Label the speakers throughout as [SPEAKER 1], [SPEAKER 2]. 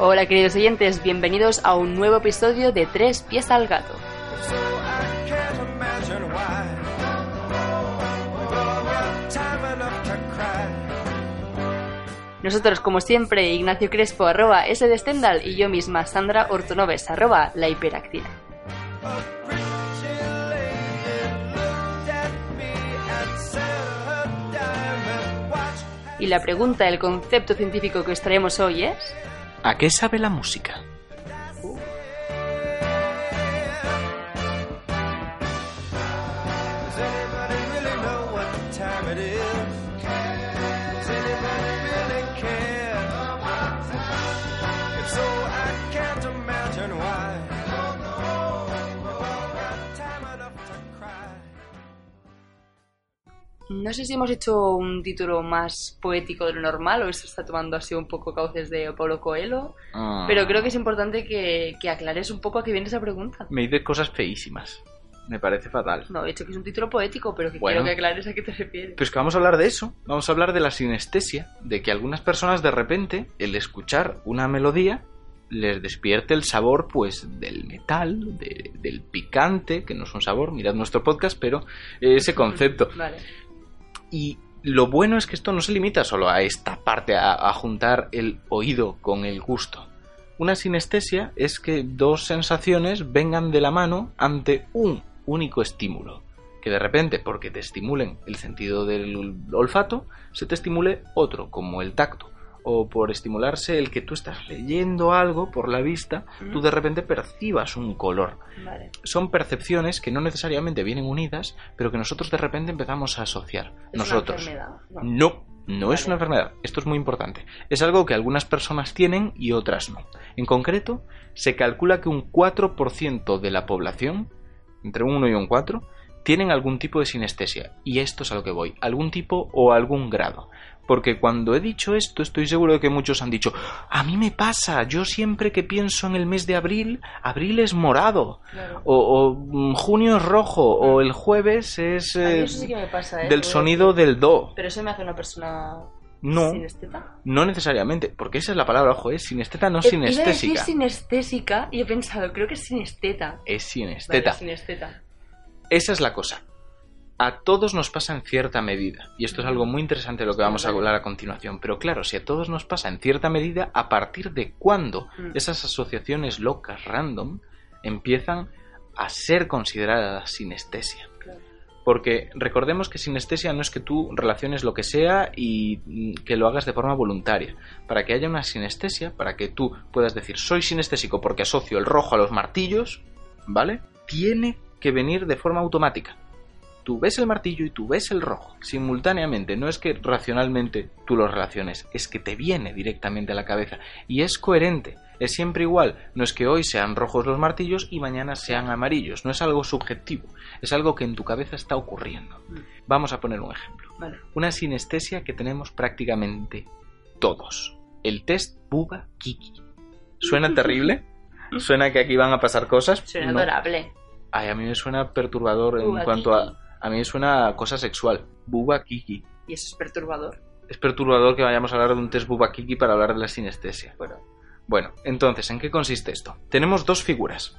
[SPEAKER 1] Hola queridos oyentes, bienvenidos a un nuevo episodio de Tres pies al gato. Nosotros, como siempre, Ignacio Crespo, arroba S de Stendhal, y yo misma, Sandra Ortonoves, arroba la hiperactina. La pregunta, el concepto científico que os traemos hoy es...
[SPEAKER 2] ¿A qué sabe la música?
[SPEAKER 1] No sé si hemos hecho un título más poético de lo normal o esto está tomando así un poco cauces de Pablo Coelho,
[SPEAKER 2] Ah.
[SPEAKER 1] pero creo que es importante que, que aclares un poco a qué viene esa pregunta.
[SPEAKER 2] Me dices cosas feísimas. Me parece fatal.
[SPEAKER 1] No, he dicho que es un título poético, pero que
[SPEAKER 2] Bueno.
[SPEAKER 1] quiero que aclares a qué te refieres.
[SPEAKER 2] Pues que vamos a hablar de eso. Vamos a hablar de la sinestesia, de que algunas personas de repente, el escuchar una melodía, les despierte el sabor, pues, del metal, de- del picante, que no es un sabor, mirad nuestro podcast, pero eh, ese concepto.
[SPEAKER 1] Vale.
[SPEAKER 2] Y lo bueno es que esto no se limita solo a esta parte, a, a juntar el oído con el gusto. Una sinestesia es que dos sensaciones vengan de la mano ante un único estímulo. Que de repente, porque te estimulen el sentido del olfato, se te estimule otro, como el tacto. O por estimularse el que tú estás leyendo algo por la vista, tú de repente percibas un color
[SPEAKER 1] Vale.
[SPEAKER 2] son percepciones que no necesariamente vienen unidas, pero que nosotros de repente empezamos a asociar.
[SPEAKER 1] ¿Es
[SPEAKER 2] nosotros.
[SPEAKER 1] una enfermedad? No.
[SPEAKER 2] No, no es una enfermedad. Esto es muy importante. Es algo que algunas personas tienen y otras no. En concreto, se calcula que un 4% de la población, entre un 1 y un 4, tienen algún tipo de sinestesia. Y esto es a lo que voy, algún tipo o algún grado. Porque cuando he dicho esto, estoy seguro de que muchos han dicho, a mí me pasa, yo siempre que pienso en el mes de abril, abril es morado,
[SPEAKER 1] Claro.
[SPEAKER 2] o, o, mm, junio es rojo, o el jueves es eh,
[SPEAKER 1] sí que me pasa, ¿eh?
[SPEAKER 2] del
[SPEAKER 1] a
[SPEAKER 2] sonido del do.
[SPEAKER 1] Pero eso me hace una persona
[SPEAKER 2] No,
[SPEAKER 1] sinesteta.
[SPEAKER 2] no necesariamente, porque esa es la palabra, ojo, es sinesteta, no
[SPEAKER 1] Eh, Iba a decir
[SPEAKER 2] sinestésica.
[SPEAKER 1] y he pensado, creo que es sinesteta.
[SPEAKER 2] Es
[SPEAKER 1] Vale,
[SPEAKER 2] sinesteta. Esa es la cosa. A todos nos pasa en cierta medida. Y esto es algo muy interesante de lo que vamos a hablar a continuación. Pero claro, si a todos nos pasa en cierta medida, ¿a partir de cuándo
[SPEAKER 1] Mm.
[SPEAKER 2] esas asociaciones locas random empiezan a ser consideradas sinestesia? Porque recordemos que sinestesia no es que tú relaciones lo que sea y que lo hagas de forma voluntaria. Para que haya una sinestesia, para que tú puedas decir soy sinestésico porque asocio el rojo a los martillos, ¿vale? Tiene que venir de forma automática. Tú ves el martillo y tú ves el rojo simultáneamente. No es que racionalmente tú los relaciones, es que te viene directamente a la cabeza. Y es coherente, es siempre igual. No es que hoy sean rojos los martillos y mañana sean amarillos. No es algo subjetivo, es algo que en tu cabeza está ocurriendo. Vamos a poner un ejemplo.
[SPEAKER 1] Vale.
[SPEAKER 2] Una sinestesia que tenemos prácticamente todos. El test Buba Kiki. ¿Suena terrible? ¿Suena que aquí van a pasar cosas?
[SPEAKER 1] Suena
[SPEAKER 2] No.
[SPEAKER 1] adorable.
[SPEAKER 2] Ay, a mí me suena perturbador en
[SPEAKER 1] Buba
[SPEAKER 2] cuanto
[SPEAKER 1] Kiki.
[SPEAKER 2] a... A mí me suena a cosa sexual. Buba Kiki.
[SPEAKER 1] Y eso es perturbador.
[SPEAKER 2] Es perturbador que vayamos a hablar de un test Buba Kiki para hablar de la sinestesia.
[SPEAKER 1] Bueno,
[SPEAKER 2] Bueno, entonces, ¿en qué consiste esto? Tenemos dos figuras.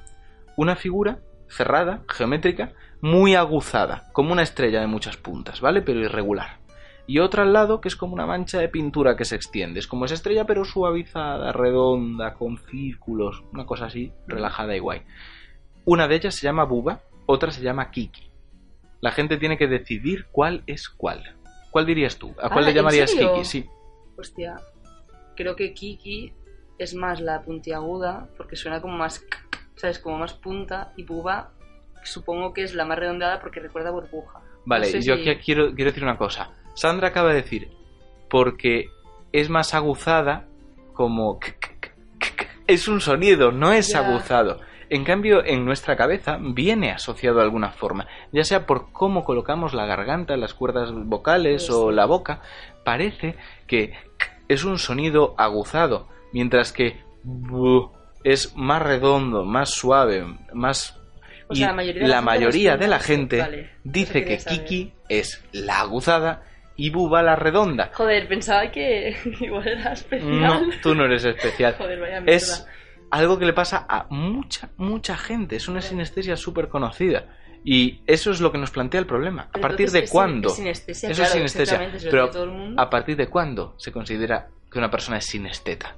[SPEAKER 2] Una figura cerrada, geométrica, muy aguzada, como una estrella de muchas puntas, ¿vale? Pero irregular. Y otra al lado que es como una mancha de pintura que se extiende. Es como esa estrella pero suavizada, redonda, con círculos, una cosa así, relajada y guay. Una de ellas se llama Buba, otra se llama Kiki. La gente tiene que decidir cuál es cuál. ¿Cuál dirías tú? ¿A cuál
[SPEAKER 1] Ah,
[SPEAKER 2] le
[SPEAKER 1] ¿en
[SPEAKER 2] llamarías? Kiki? Sí.
[SPEAKER 1] hostia. Creo que Kiki es más la puntiaguda porque suena como más. ¿Sabes? Como más punta. Y Buba supongo que es la más redondeada porque recuerda a burbuja.
[SPEAKER 2] Vale,
[SPEAKER 1] No sé
[SPEAKER 2] yo
[SPEAKER 1] si-
[SPEAKER 2] aquí quiero, quiero decir una cosa. Sandra acaba de decir, porque es más aguzada como... Es un sonido, no es aguzado. En cambio, en nuestra cabeza viene asociado de alguna forma, ya sea por cómo colocamos la garganta, las cuerdas vocales o la boca, parece que es un sonido aguzado, mientras que es más redondo, más suave, más...
[SPEAKER 1] O sea, la mayoría de la
[SPEAKER 2] la
[SPEAKER 1] gente
[SPEAKER 2] mayoría
[SPEAKER 1] responde
[SPEAKER 2] de la
[SPEAKER 1] eso,
[SPEAKER 2] gente
[SPEAKER 1] vale.
[SPEAKER 2] dice que
[SPEAKER 1] saber.
[SPEAKER 2] Kiki es la aguzada y buba la redonda.
[SPEAKER 1] Joder, pensaba que igual era especial.
[SPEAKER 2] No, tú no eres especial.
[SPEAKER 1] Joder, vaya mierda.
[SPEAKER 2] es algo que le pasa a mucha, mucha gente. Es una sinestesia súper conocida. Y eso es lo que nos plantea el problema. ¿A partir de cuándo? eso es sinestesia. Pero ¿a partir de cuándo se considera que una persona es sinesteta?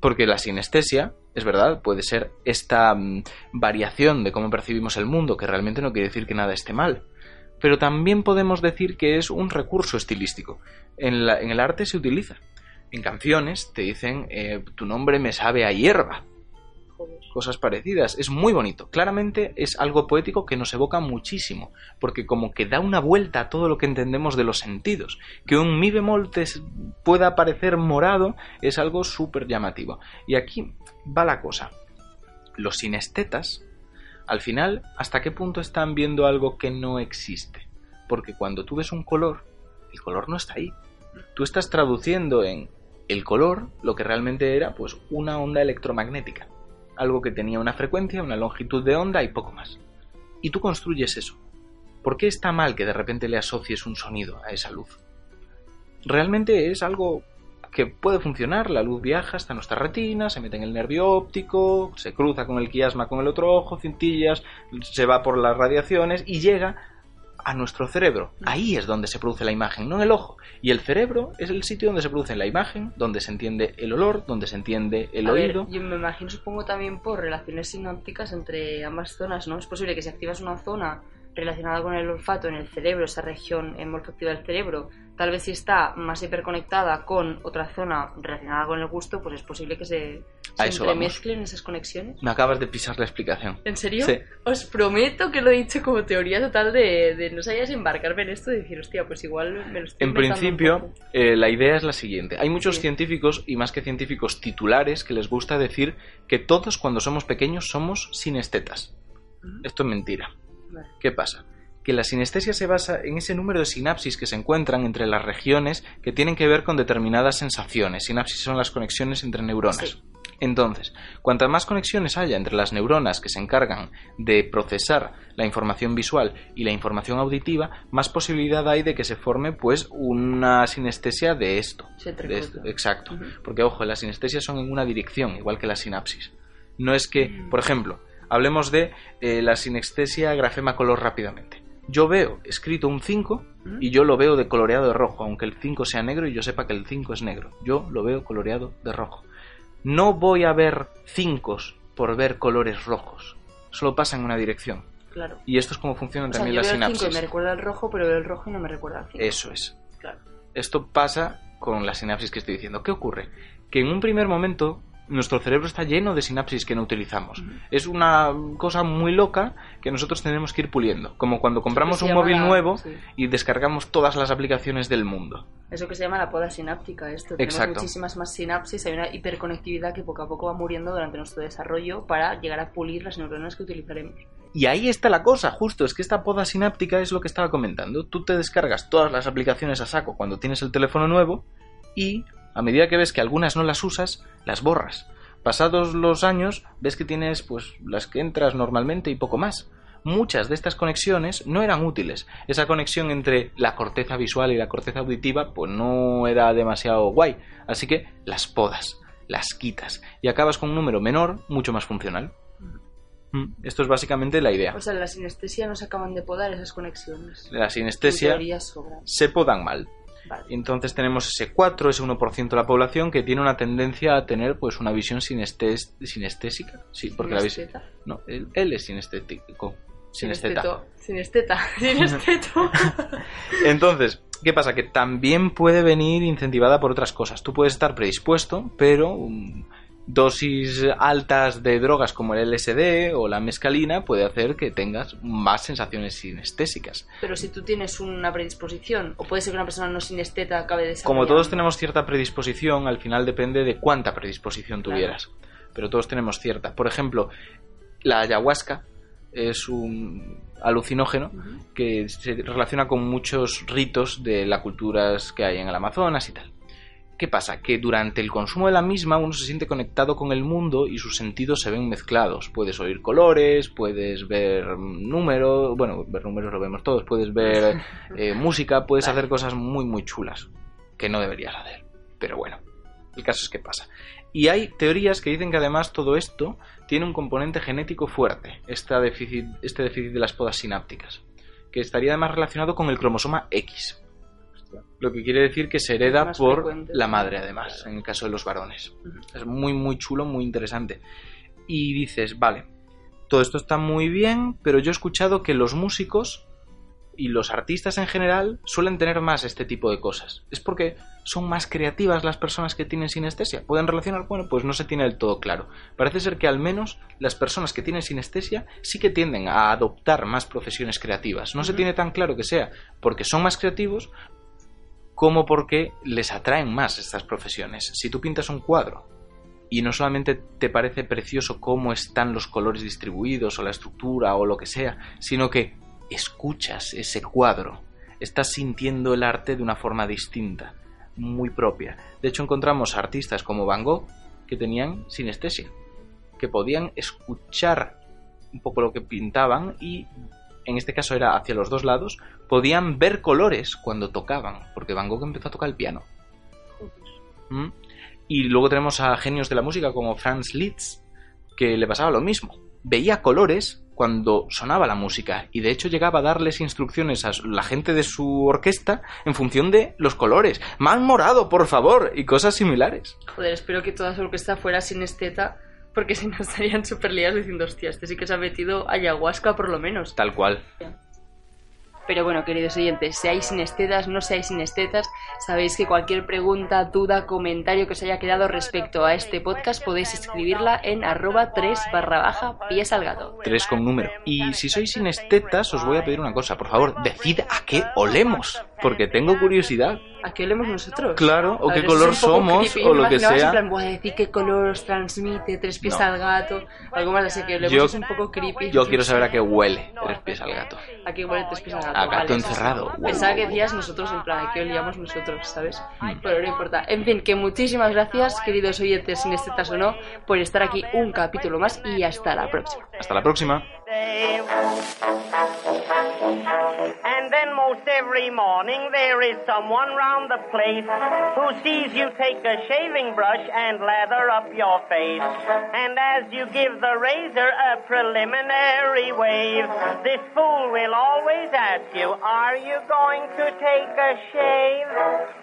[SPEAKER 2] Porque la sinestesia, es verdad, puede ser esta mm, variación de cómo percibimos el mundo, que realmente no quiere decir que nada esté mal. Pero también podemos decir que es un recurso estilístico. En, la- en el arte se utiliza. En canciones te dicen, eh, tu nombre me sabe a hierba
[SPEAKER 1] Joder.
[SPEAKER 2] cosas parecidas. Es muy bonito. Claramente es algo poético que nos evoca muchísimo, porque como que da una vuelta a todo lo que entendemos de los sentidos. Que un mi bemol te pueda parecer morado es algo súper llamativo. Y aquí va la cosa. Los sinestetas, al final, ¿hasta qué punto están viendo algo que no existe? Porque cuando tú ves un color, el color no está ahí. Tú estás traduciendo en el color lo que realmente era pues una onda electromagnética algo que tenía una frecuencia, una longitud de onda y poco más. Y tú construyes eso. ¿Por qué está mal que de repente le asocies un sonido a esa luz? Realmente es algo que puede funcionar, la luz viaja hasta nuestra retina, se mete en el nervio óptico, se cruza con el quiasma con el otro ojo, cintillas, se va por las radiaciones y llega a nuestro cerebro. Ahí es donde se produce la imagen, no en el ojo. Y el cerebro es el sitio donde se produce la imagen, donde se entiende el olor, donde se entiende el
[SPEAKER 1] A ver,
[SPEAKER 2] oído.
[SPEAKER 1] yo me imagino, supongo también por relaciones sinápticas entre ambas zonas, ¿no? Es posible que si activas una zona relacionada con el olfato en el cerebro, esa región olfativa del cerebro, tal vez si está más hiperconectada con otra zona relacionada con el gusto, pues es posible que se, se entremezclen esas conexiones.
[SPEAKER 2] Me acabas de pisar la explicación.
[SPEAKER 1] ¿En serio?
[SPEAKER 2] Sí.
[SPEAKER 1] Os prometo que lo he dicho como teoría total de, de no sabías embarcarme en esto y decir, hostia, pues igual me lo estoy
[SPEAKER 2] En principio, eh, la idea es la siguiente. Hay muchos
[SPEAKER 1] Sí.
[SPEAKER 2] científicos, y más que científicos titulares, que les gusta decir que todos cuando somos pequeños somos sinestetas. Esto es mentira. ¿Qué pasa? Que la sinestesia se basa en ese número de sinapsis que se encuentran entre las regiones que tienen que ver con determinadas sensaciones. Sinapsis son las conexiones entre neuronas.
[SPEAKER 1] Sí.
[SPEAKER 2] Entonces, cuantas más conexiones haya entre las neuronas que se encargan de procesar la información visual y la información auditiva, más posibilidad hay de que se forme pues una sinestesia de esto.
[SPEAKER 1] Se
[SPEAKER 2] De esto, exacto. Porque, ojo, las sinestesias son en una dirección, igual que la sinapsis. No es que,
[SPEAKER 1] Mm.
[SPEAKER 2] por ejemplo, hablemos de eh, la sinestesia grafema color rápidamente. Yo veo escrito un 5
[SPEAKER 1] Ujú.
[SPEAKER 2] y yo lo veo de coloreado de rojo, aunque el 5 sea negro y yo sepa que el 5 es negro. Yo lo veo coloreado de rojo. No voy a ver 5 por ver colores rojos. Solo pasa en una dirección.
[SPEAKER 1] Claro.
[SPEAKER 2] Y esto es como funcionan
[SPEAKER 1] O sea,
[SPEAKER 2] también
[SPEAKER 1] yo
[SPEAKER 2] las
[SPEAKER 1] veo el 5 y
[SPEAKER 2] sinapsis.
[SPEAKER 1] me recuerda al rojo, pero veo el rojo y no me recuerda al 5.
[SPEAKER 2] Eso es.
[SPEAKER 1] Claro.
[SPEAKER 2] Esto pasa con la sinapsis que estoy diciendo. ¿Qué ocurre? Que en un primer momento nuestro cerebro está lleno de sinapsis que no utilizamos. Es una cosa muy loca que nosotros tenemos que ir puliendo. Como cuando compramos un móvil
[SPEAKER 1] la-
[SPEAKER 2] nuevo
[SPEAKER 1] sí.
[SPEAKER 2] y descargamos todas las aplicaciones del mundo.
[SPEAKER 1] Eso que se llama la poda sináptica, esto. Tenemos
[SPEAKER 2] Exacto.
[SPEAKER 1] muchísimas más sinapsis, hay una hiperconectividad que poco a poco va muriendo durante nuestro desarrollo para llegar a pulir las neuronas que utilizaremos.
[SPEAKER 2] Y ahí está la cosa, justo, es que esta poda sináptica es lo que estaba comentando. Tú te descargas todas las aplicaciones a saco cuando tienes el teléfono nuevo y a medida que ves que algunas no las usas, las borras. Pasados los años, ves que tienes pues las que entras normalmente y poco más. Muchas de estas conexiones no eran útiles. Esa conexión entre la corteza visual y la corteza auditiva pues no era demasiado guay. Así que las podas, las quitas y acabas con un número menor, mucho más funcional. Mm, Esto es básicamente la idea.
[SPEAKER 1] O sea, en la sinestesia no se acaban de podar esas conexiones.
[SPEAKER 2] La sinestesia se podan mal.
[SPEAKER 1] Vale.
[SPEAKER 2] Entonces tenemos ese 4, ese 1% de la población que tiene una tendencia a tener pues una visión sinestes- sinestésica. Sí, porque la visión... No, él, él es sinestético. Sinesteta.
[SPEAKER 1] Sinesteta. Sinesteto.
[SPEAKER 2] Entonces, ¿qué pasa? Que también puede venir incentivada por otras cosas. Tú puedes estar predispuesto, pero um, dosis altas de drogas como el LSD o la mescalina puede hacer que tengas más sensaciones sinestésicas.
[SPEAKER 1] Pero si tú tienes una predisposición, o puede ser que una persona no sinesteta acabe de
[SPEAKER 2] Como todos tenemos cierta predisposición, al final depende de cuánta predisposición
[SPEAKER 1] Claro.
[SPEAKER 2] tuvieras. Pero todos tenemos cierta. Por ejemplo, la ayahuasca es un alucinógeno que se relaciona con muchos ritos de las culturas que hay en el Amazonas y tal. ¿Qué pasa? Que durante el consumo de la misma uno se siente conectado con el mundo y sus sentidos se ven mezclados. Puedes oír colores, puedes ver números, bueno, ver números lo vemos todos, puedes ver eh, música, puedes hacer cosas muy, muy chulas que no deberías hacer. Pero bueno, el caso es que pasa. Y hay teorías que dicen que además todo esto tiene un componente genético fuerte, este déficit, este déficit de las podas sinápticas, que estaría además relacionado con el cromosoma X. Lo que quiere decir que se hereda por
[SPEAKER 1] frecuente.
[SPEAKER 2] la madre, además, en el caso de los varones. Es muy, muy chulo, muy interesante. Y dices, vale, todo esto está muy bien, pero yo he escuchado que los músicos y los artistas en general suelen tener más este tipo de cosas. Es porque son más creativas las personas que tienen sinestesia. ¿Pueden relacionar? Bueno, pues no se tiene del todo claro. Parece ser que al menos las personas que tienen sinestesia sí que tienden a adoptar más profesiones creativas. No se tiene tan claro que sea porque son más creativos como porque les atraen más estas profesiones. Si tú pintas un cuadro y no solamente te parece precioso cómo están los colores distribuidos o la estructura o lo que sea, sino que escuchas ese cuadro, estás sintiendo el arte de una forma distinta, muy propia. De hecho, encontramos artistas como Van Gogh que tenían sinestesia, que podían escuchar un poco lo que pintaban y en este caso era hacia los dos lados, podían ver colores cuando tocaban, porque Van Gogh empezó a tocar el piano. ¿Mm? Y luego tenemos a genios de la música como Franz Liszt, que le pasaba lo mismo. Veía colores cuando sonaba la música y de hecho llegaba a darles instrucciones a la gente de su orquesta en función de los colores. Más morado, por favor, y cosas similares.
[SPEAKER 1] Joder, espero que toda su orquesta fuera sin esteta, porque si no estarían súper liados diciendo, hostia, este sí que se ha metido ayahuasca por lo menos.
[SPEAKER 2] Tal cual.
[SPEAKER 1] Pero bueno, queridos oyentes, seáis sinestetas, no seáis sinestetas, sabéis que cualquier pregunta, duda, comentario que os haya quedado respecto a este podcast podéis escribirla en arroba 3 barra baja pies al gato.
[SPEAKER 2] Tres con número. Y si sois sinestetas, os voy a pedir una cosa. Por favor, decid a qué olemos. Porque tengo curiosidad.
[SPEAKER 1] ¿A qué olemos nosotros?
[SPEAKER 2] Claro, o
[SPEAKER 1] A
[SPEAKER 2] qué
[SPEAKER 1] ver,
[SPEAKER 2] color somos,
[SPEAKER 1] creepy.
[SPEAKER 2] o lo que sea.
[SPEAKER 1] En plan, voy a decir qué color os transmite, tres pies
[SPEAKER 2] No.
[SPEAKER 1] al gato, algo más así que olemos
[SPEAKER 2] Yo-
[SPEAKER 1] es un poco creepy.
[SPEAKER 2] Yo quiero saber a qué huele tres pies al gato.
[SPEAKER 1] ¿A qué huele tres pies al gato?
[SPEAKER 2] A gato
[SPEAKER 1] Vale.
[SPEAKER 2] encerrado.
[SPEAKER 1] Pensaba que decías nosotros, en plan, ¿a qué olíamos nosotros, sabes?
[SPEAKER 2] Mm.
[SPEAKER 1] Pero no importa. En fin, que muchísimas gracias, queridos oyentes, sin estetas o no, por estar aquí un capítulo más y hasta la próxima.
[SPEAKER 2] Hasta la próxima.
[SPEAKER 3] Every morning there is someone round the place who sees you take a shaving brush and lather up your face. And as you give the razor a preliminary wave, this fool will always ask you, are you going to take a shave?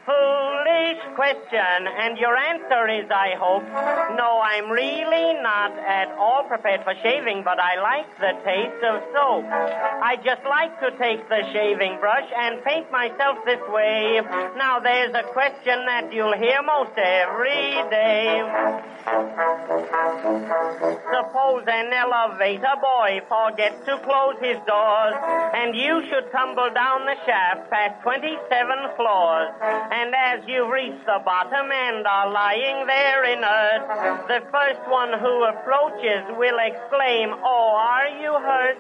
[SPEAKER 3] Foolish question, and your answer is, I hope, no, I'm really not at all prepared for shaving, but I like the taste of soap. I just like to take the shaving brush and paint myself this way. Now there's a question that you'll hear most every day. Suppose an elevator boy forgets to close his doors, and you should tumble down the shaft past 27 floors. And as you reach the bottom and are lying there inert, the first one who approaches will exclaim, Oh, are you hurt?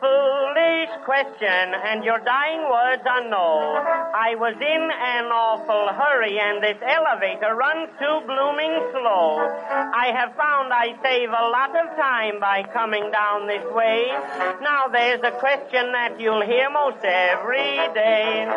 [SPEAKER 3] Foolish question, and your dying words no. I was in an awful hurry, and this elevator runs too blooming slow. I have found I save a lot of time by coming down this way. Now there's a question that you'll hear most every day.